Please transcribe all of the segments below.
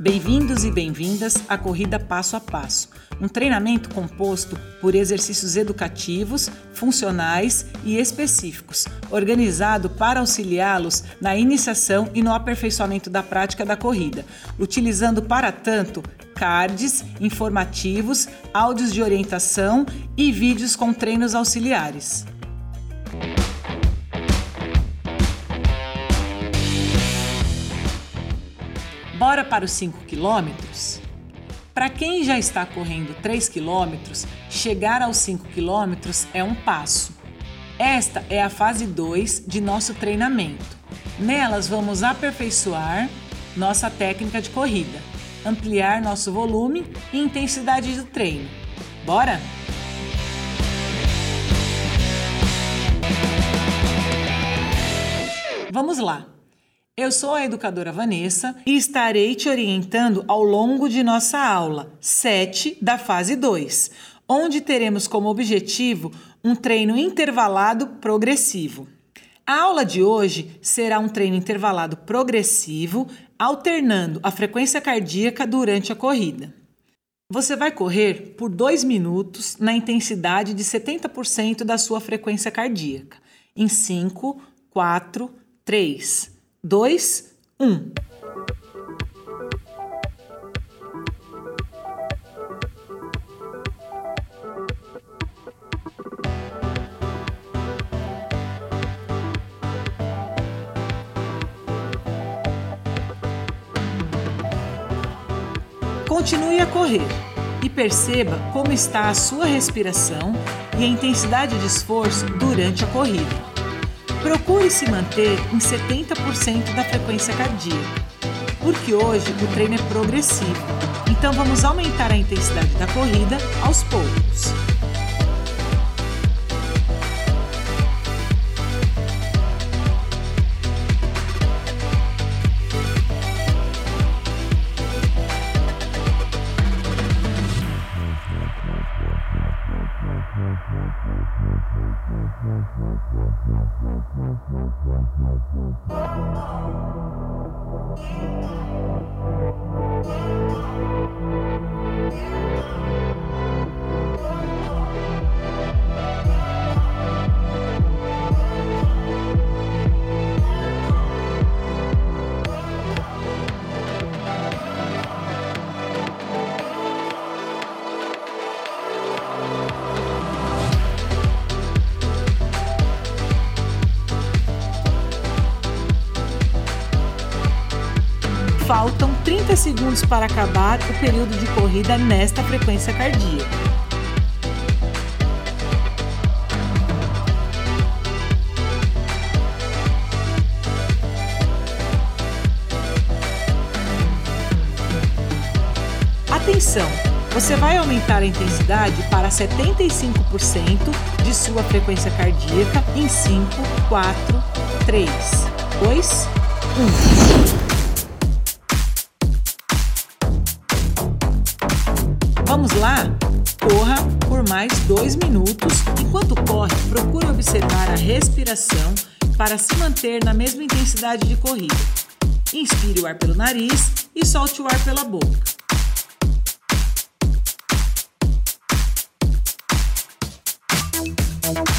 Bem-vindos e bem-vindas à Corrida Passo a Passo, um treinamento composto por exercícios educativos, funcionais e específicos, organizado para auxiliá-los na iniciação e no aperfeiçoamento da prática da corrida, utilizando para tanto cards informativos, áudios de orientação e vídeos com treinos auxiliares. Bora para os 5 quilômetros? Para quem já está correndo 3 quilômetros, chegar aos 5 quilômetros é um passo. Esta é a fase 2 de nosso treinamento. Nelas vamos aperfeiçoar nossa técnica de corrida, ampliar nosso volume e intensidade do treino. Bora? Vamos lá! Eu sou a educadora Vanessa e estarei te orientando ao longo de nossa aula 7 da fase 2, onde teremos como objetivo um treino intervalado progressivo. A aula de hoje será um treino intervalado progressivo, alternando a frequência cardíaca durante a corrida. Você vai correr por 2 minutos na intensidade de 70% da sua frequência cardíaca, em 5, 4, 3, dois, um. Continue a correr e perceba como está a sua respiração e a intensidade de esforço durante a corrida. Procure se manter em 70% da frequência cardíaca, porque hoje o treino é progressivo, então vamos aumentar a intensidade da corrida aos poucos. Thank you. Segundos para acabar o período de corrida nesta frequência cardíaca. Atenção! Você vai aumentar a intensidade para 75% de sua frequência cardíaca em 5, 4, 3, 2, 1. Vamos lá? Corra por mais dois minutos. Enquanto corre, procure observar a respiração para se manter na mesma intensidade de corrida. Inspire o ar pelo nariz e solte o ar pela boca. Thank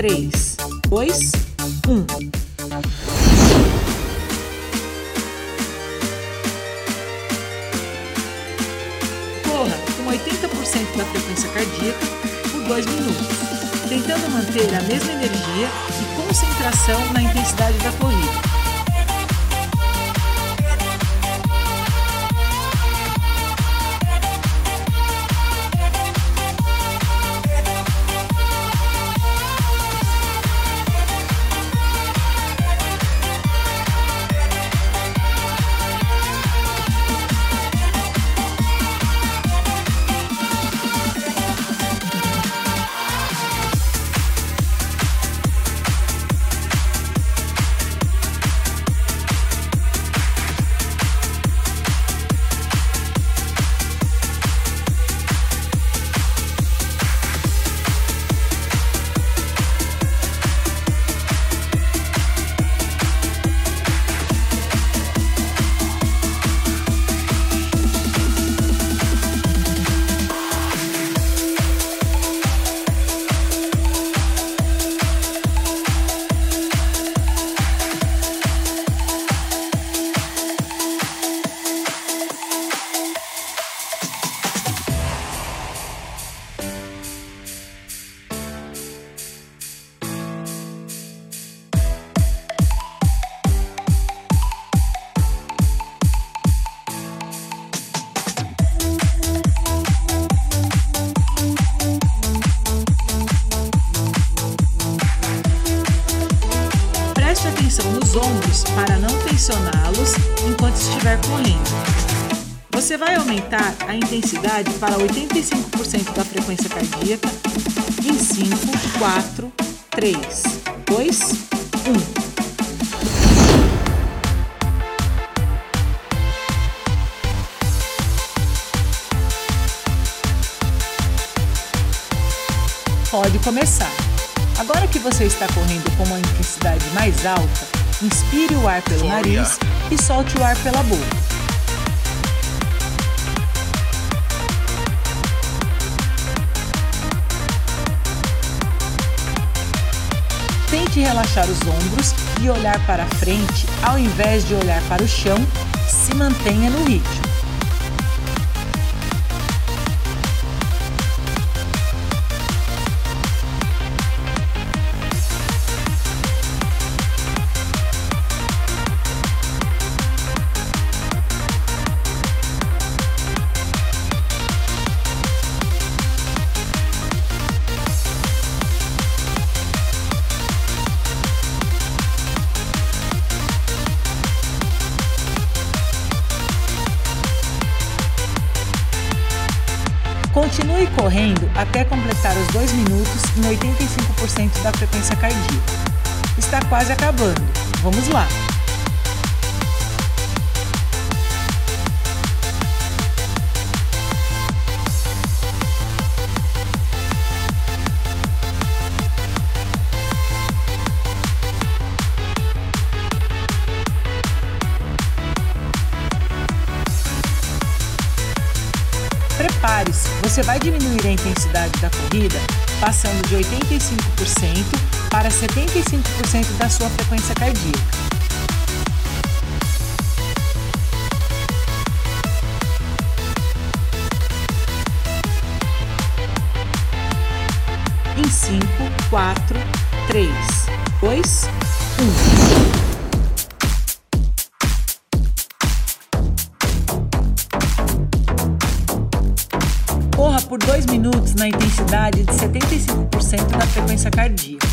4, a intensidade para 85% da frequência cardíaca em 5, 4, 3, 2, 1. Pode começar. Agora que você está correndo com uma intensidade mais alta, inspire o ar pelo nariz e solte o ar pela boca. Tente relaxar os ombros e olhar para frente ao invés de olhar para o chão. Se mantenha no ritmo. Correndo até completar os 2 minutos em 85% da frequência cardíaca. Está quase acabando. Vamos lá! Prepare-se, você vai diminuir intensidade da corrida passando de 85% para 75% da sua frequência cardíaca. Em 5, 4, 3, 2, 1. Por 2 minutos na intensidade de 75% da frequência cardíaca.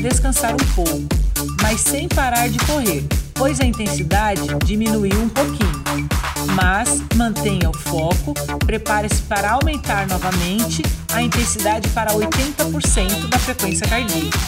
Descansar um pouco, mas sem parar de correr, pois a intensidade diminuiu um pouquinho. Mas mantenha o foco, prepare-se para aumentar novamente a intensidade para 80% da frequência cardíaca.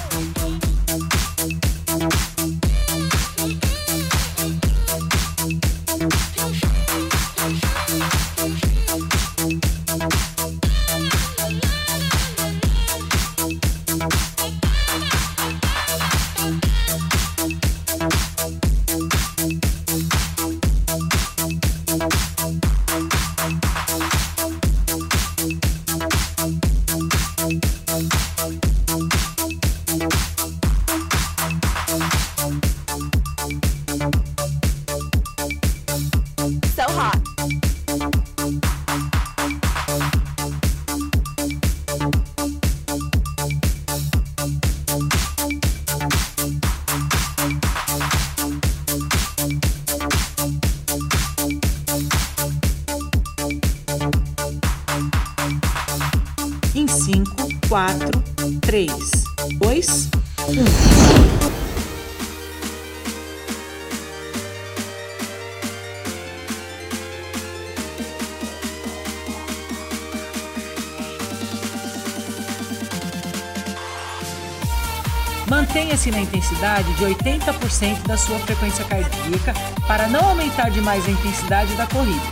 Mantenha-se na intensidade de 80% da sua frequência cardíaca para não aumentar demais a intensidade da corrida.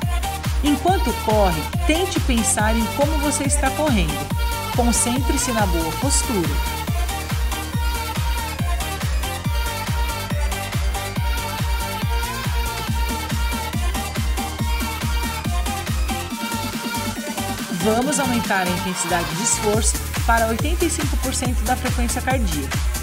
Enquanto corre, tente pensar em como você está correndo. Concentre-se na boa postura. Vamos aumentar a intensidade de esforço para 85% da frequência cardíaca.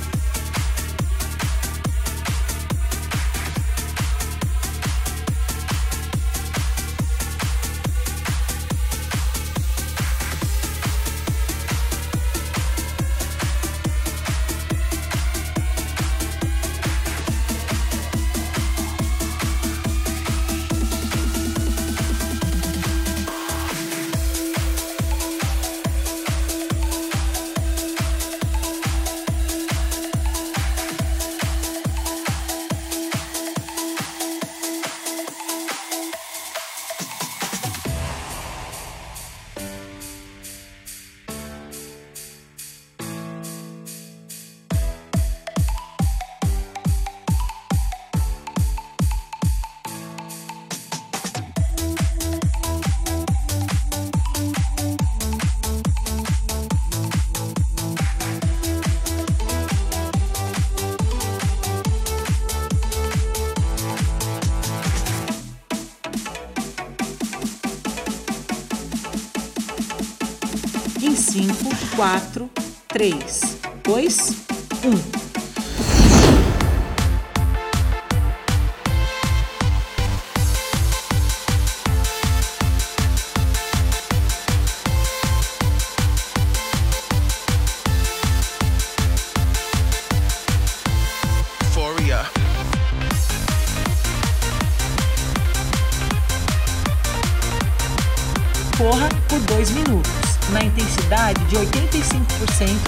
4, 3, 2, 1.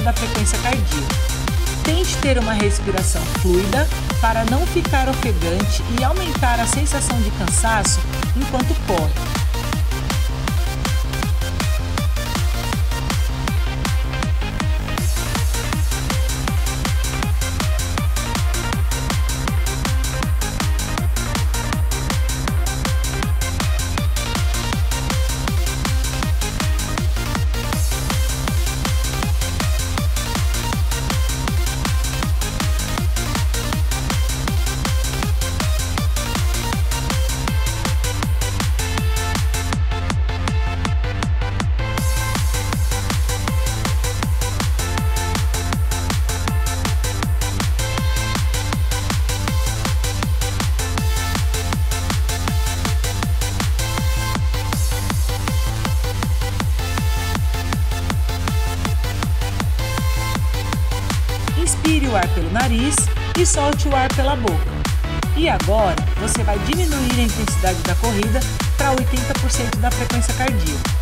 Da frequência cardíaca. Tente ter uma respiração fluida para não ficar ofegante e aumentar a sensação de cansaço enquanto corre. Nariz e solte o ar pela boca. E agora você vai diminuir a intensidade da corrida para 80% da frequência cardíaca.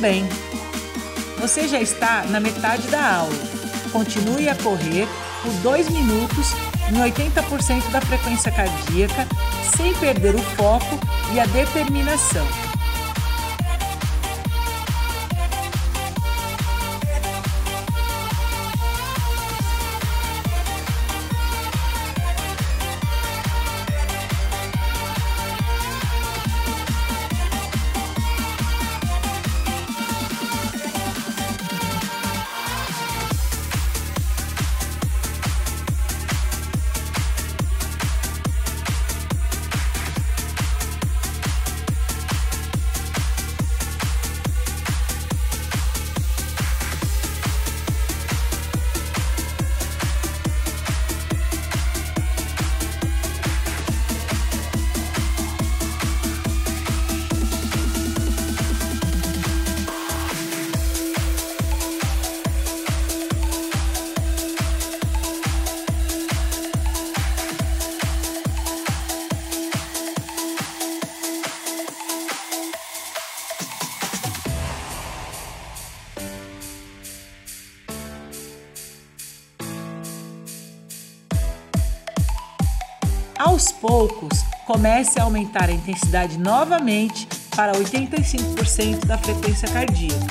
Bem. Você já está na metade da aula. Continue a correr por 2 minutos em 80% da frequência cardíaca, sem perder o foco e a determinação. Aos poucos, comece a aumentar a intensidade novamente para 85% da frequência cardíaca.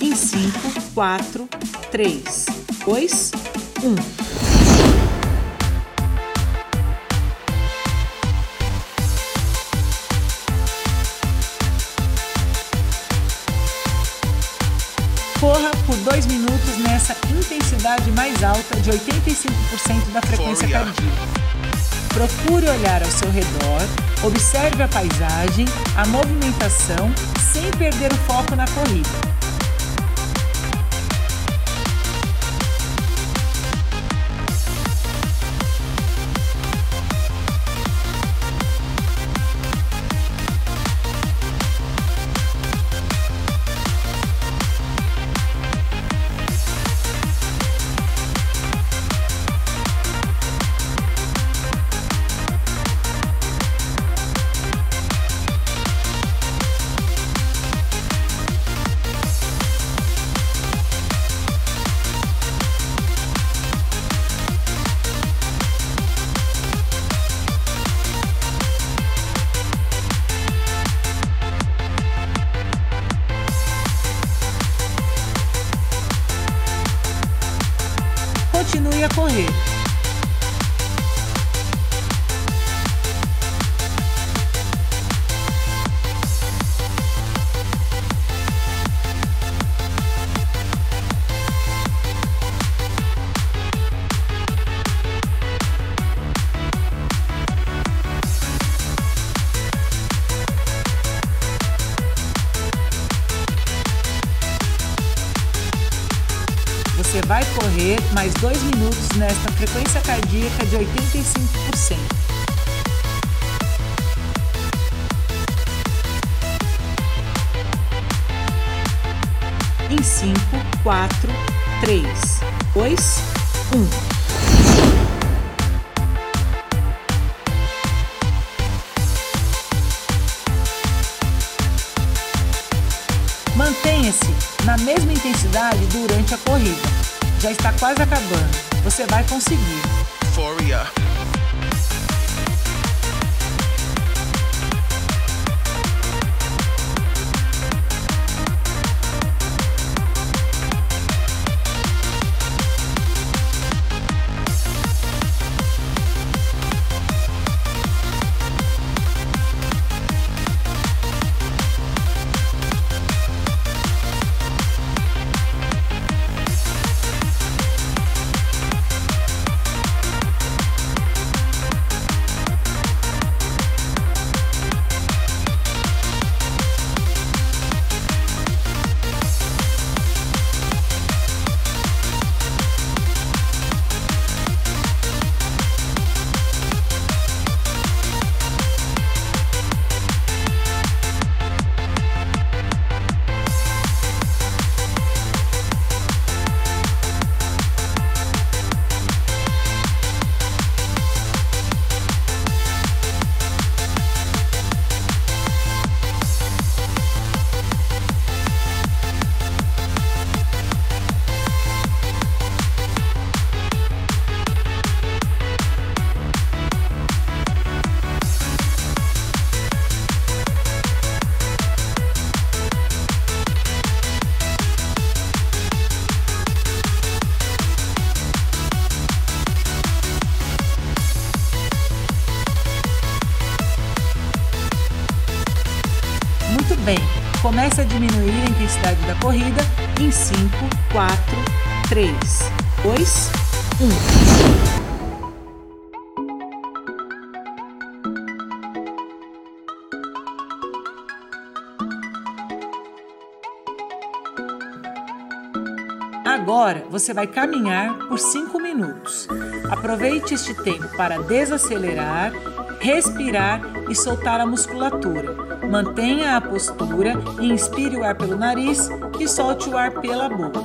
Em 5, 4, 3, 2, 1. Corra por 2 minutos nessa intensidade mais alta de 85% da frequência cardíaca. Procure olhar ao seu redor, observe a paisagem, a movimentação, sem perder o foco na corrida. Cardíaca de 85%. Em 5, 4, 3, 2, 1. Mantenha-se na mesma intensidade durante a corrida. Já está quase acabando. Você vai conseguir. Euphoria. Comece a diminuir a intensidade da corrida em 5, 4, 3, 2, 1. Agora você vai caminhar por 5 minutos. Aproveite este tempo para desacelerar, respirar e soltar a musculatura. Mantenha a postura e inspire o ar pelo nariz e solte o ar pela boca.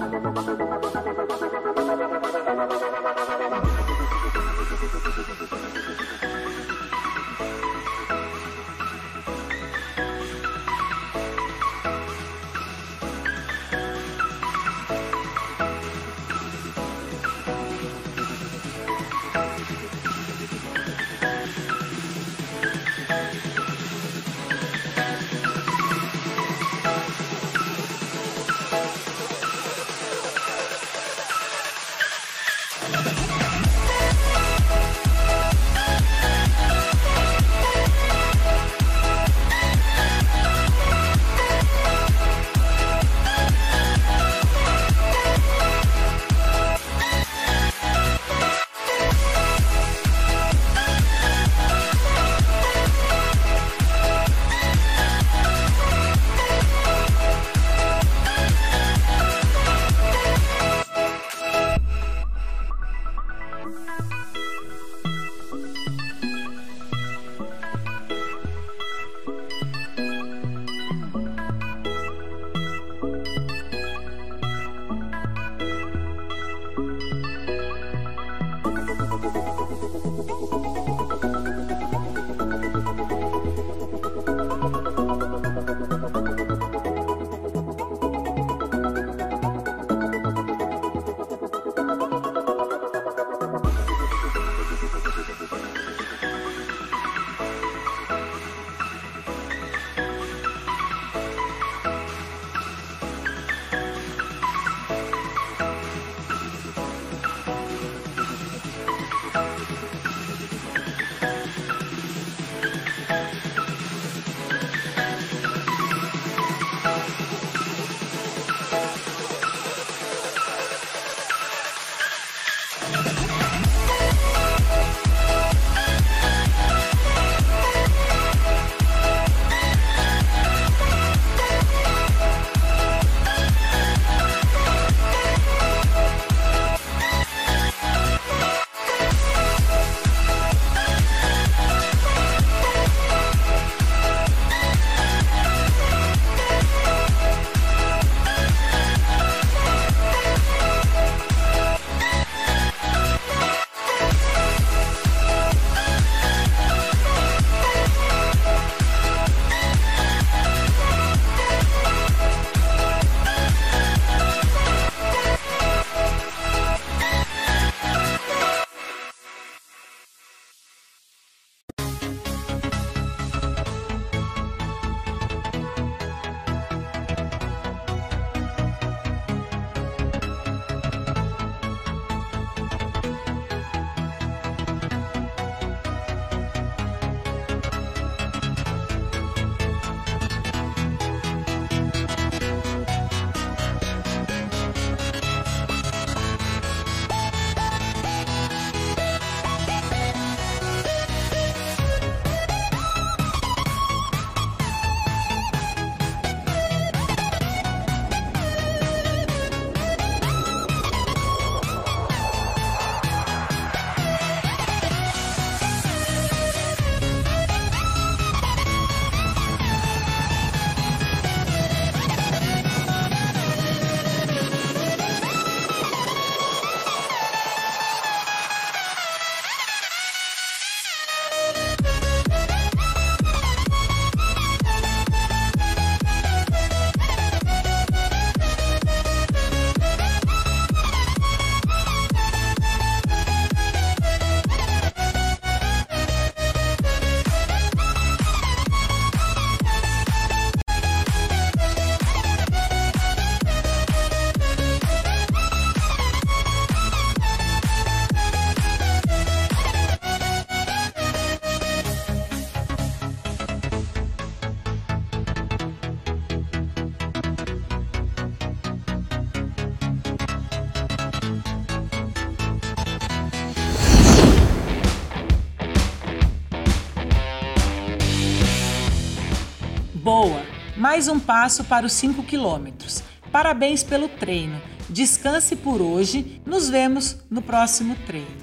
Mais um passo para os 5 quilômetros. Parabéns pelo treino. Descanse por hoje. Nos vemos no próximo treino.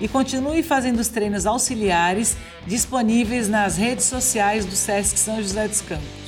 E continue fazendo os treinos auxiliares disponíveis nas redes sociais do SESC São José dos Campos.